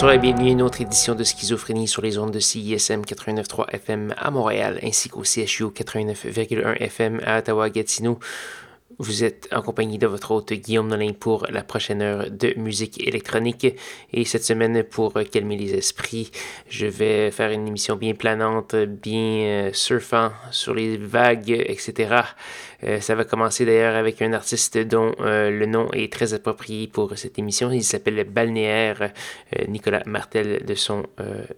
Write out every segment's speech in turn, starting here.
Bonsoir et bienvenue à une autre édition de Schizophrénie sur les ondes de CISM 89.3 FM à Montréal ainsi qu'au CHU 89.1 FM à Ottawa-Gatineau. Vous êtes en compagnie de votre hôte Guillaume Nolin pour la prochaine heure de musique électronique. Et cette semaine, pour calmer les esprits, je vais faire une émission bien planante, bien euh, surfant sur les vagues, etc. Euh, ça va commencer d'ailleurs avec un artiste dont euh, le nom est très approprié pour cette émission. Il s'appelle Balnéaire, Nicolas Martel de son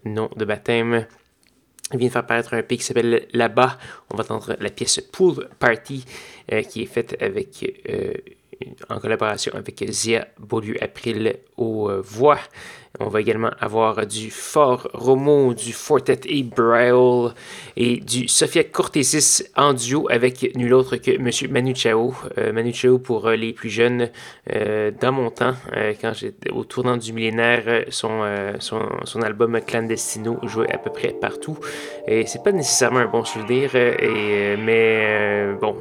nom de baptême. Il vient de faire paraître un EP qui s'appelle Là-bas. On va entendre la pièce Pool Party euh, qui est faite avec, euh, en collaboration avec Zia Beaulieu-April aux euh, voix. On va également avoir du Fort Romo, du Fortet et Braille et du Sophia Cortésis en duo avec nul autre que M. Manu Chao. Euh, Manu Chao pour euh, les plus jeunes euh, dans mon temps, quand j'étais au tournant du millénaire, son, album Clandestino jouait à peu près partout. Et c'est pas nécessairement un bon souvenir, et, mais bon,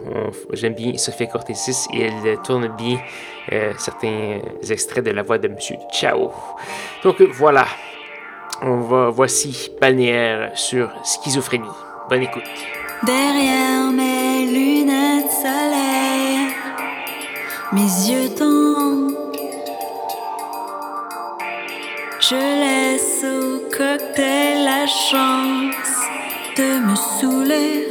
j'aime bien Sophia Cortésis et elle tourne bien certains extraits de la voix de M. Chao. Donc voilà, on va, voici Balnéaire sur schizophrénie. Bonne écoute. Derrière mes lunettes soleil, mes yeux tombent. Je laisse au cocktail la chance de me saouler.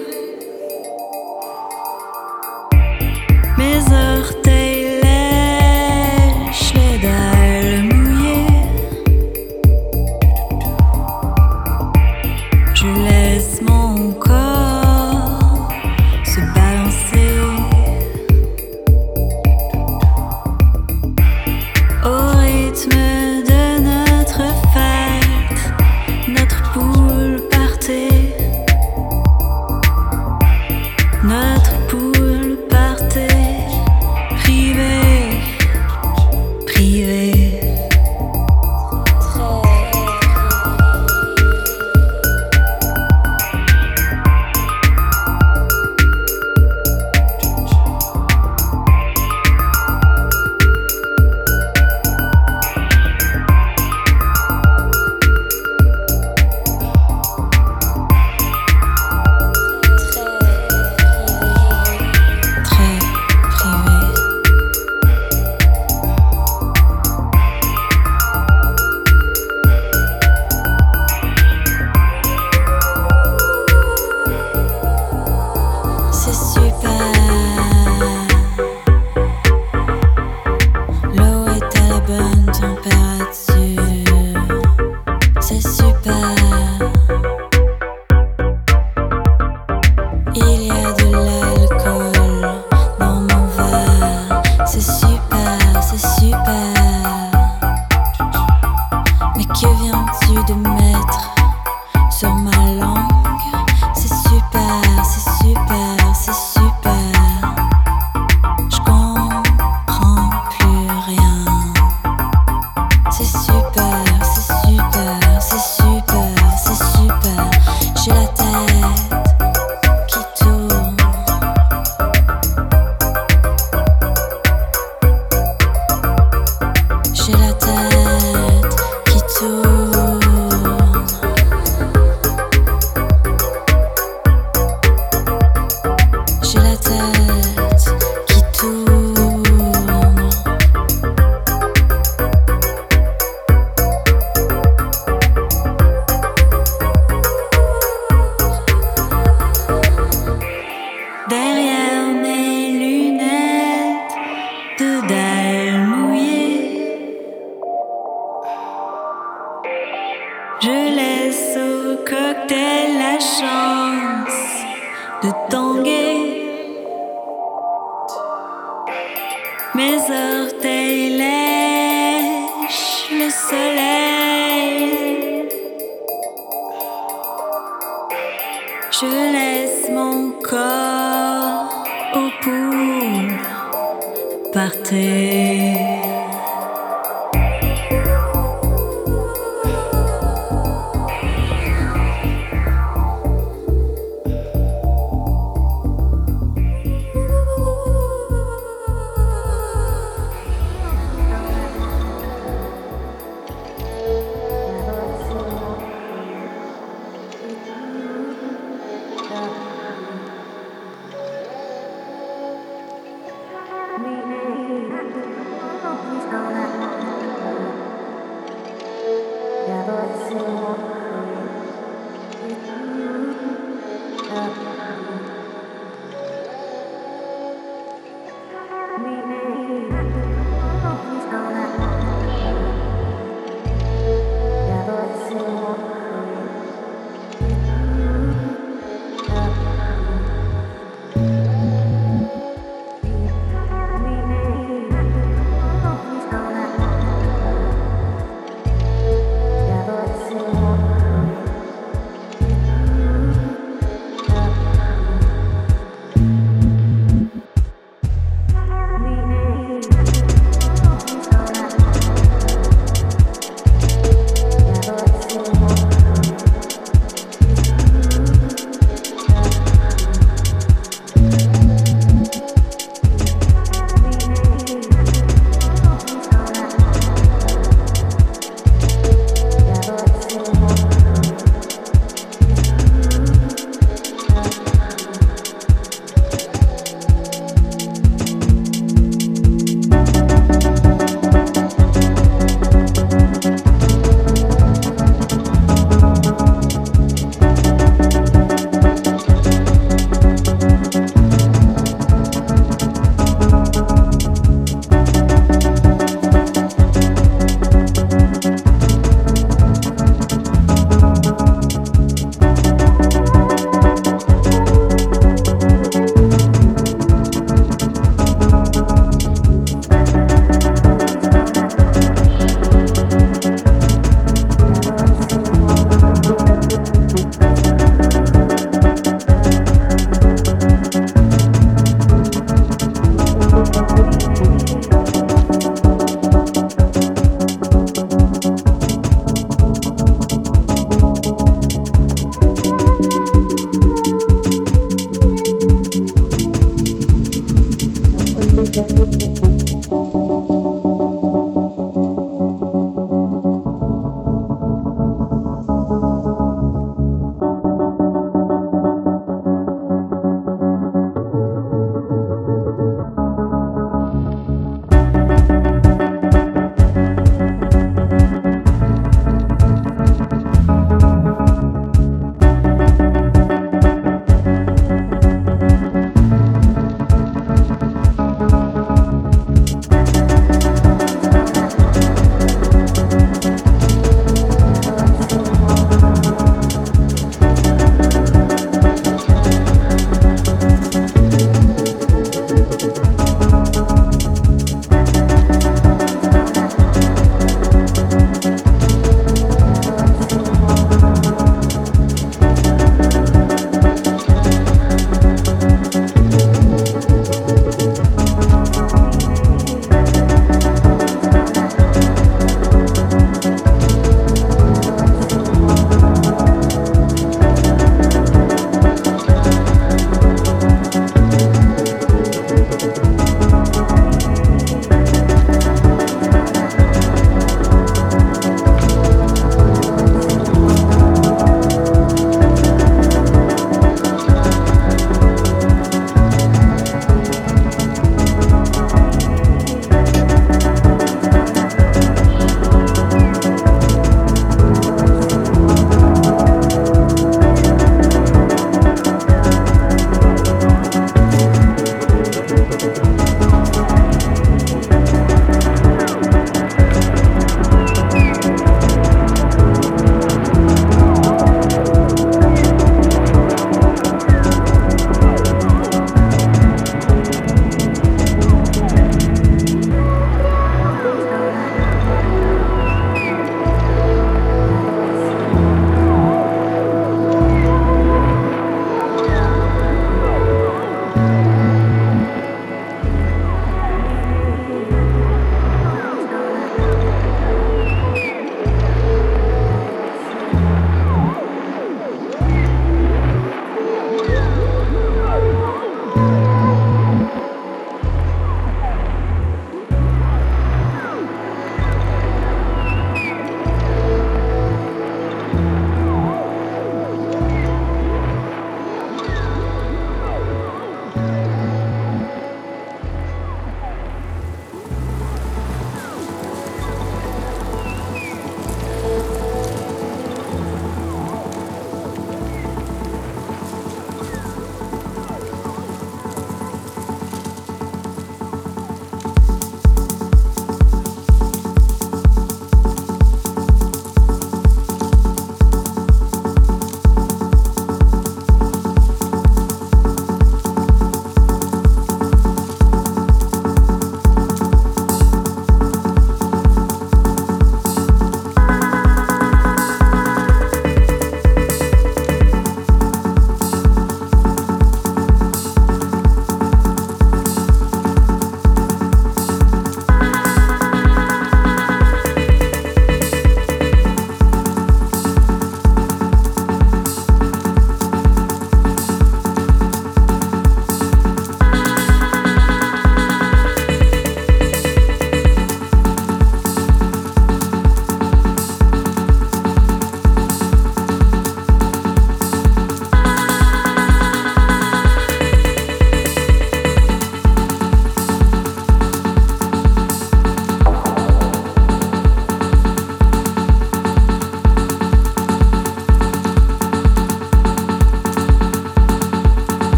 back. Par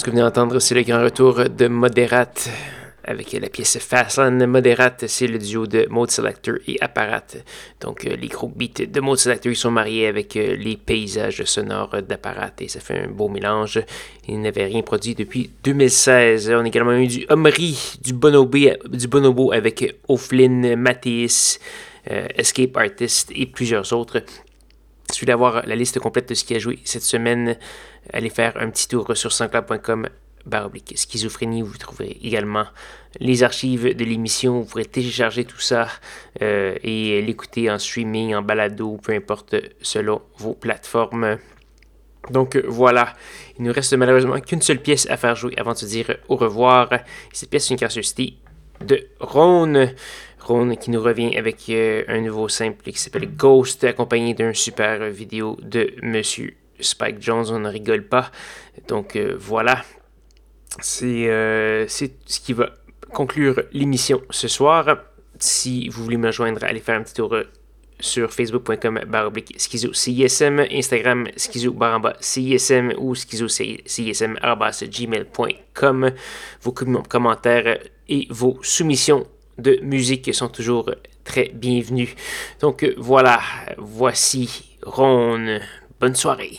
ce que vous venez d'entendre, c'est le grand retour de Moderate avec la pièce Fastland. Moderate, c'est le duo de Mode Selector et Apparat. Donc, euh, les gros beats de Mode Selector, ils sont mariés avec euh, les paysages sonores d'Apparat et ça fait un beau mélange. Ils n'avaient rien produit depuis 2016. On a également eu du Omri, du Bonobo, du Bonobo avec O'Flynn, Matisse, euh, Escape Artist et plusieurs autres. Si vous voulez avoir la liste complète de ce qui a joué cette semaine, allez faire un petit tour sur sanscloud.com baroblique schizophrénie. Vous trouverez également les archives de l'émission. Vous pourrez télécharger tout ça euh, et l'écouter en streaming, en balado, peu importe selon vos plateformes. Donc voilà, il nous reste malheureusement qu'une seule pièce à faire jouer avant de se dire au revoir. Cette pièce est une curiosité de Rhône. Rhône qui nous revient avec euh, un nouveau simple qui s'appelle Ghost, accompagné d'un super vidéo de Monsieur Spike Jones. On ne rigole pas. Donc euh, voilà, euh, c'est ce qui va conclure l'émission ce soir. Si vous voulez me joindre, allez faire un petit tour sur facebook.com baroblique schizo CISM, Instagram schizo baramba CISM ou schizo CISM gmail.com. Vos commentaires et vos soumissions de musique sont toujours très bienvenus. Donc voilà, voici Ron. Bonne soirée.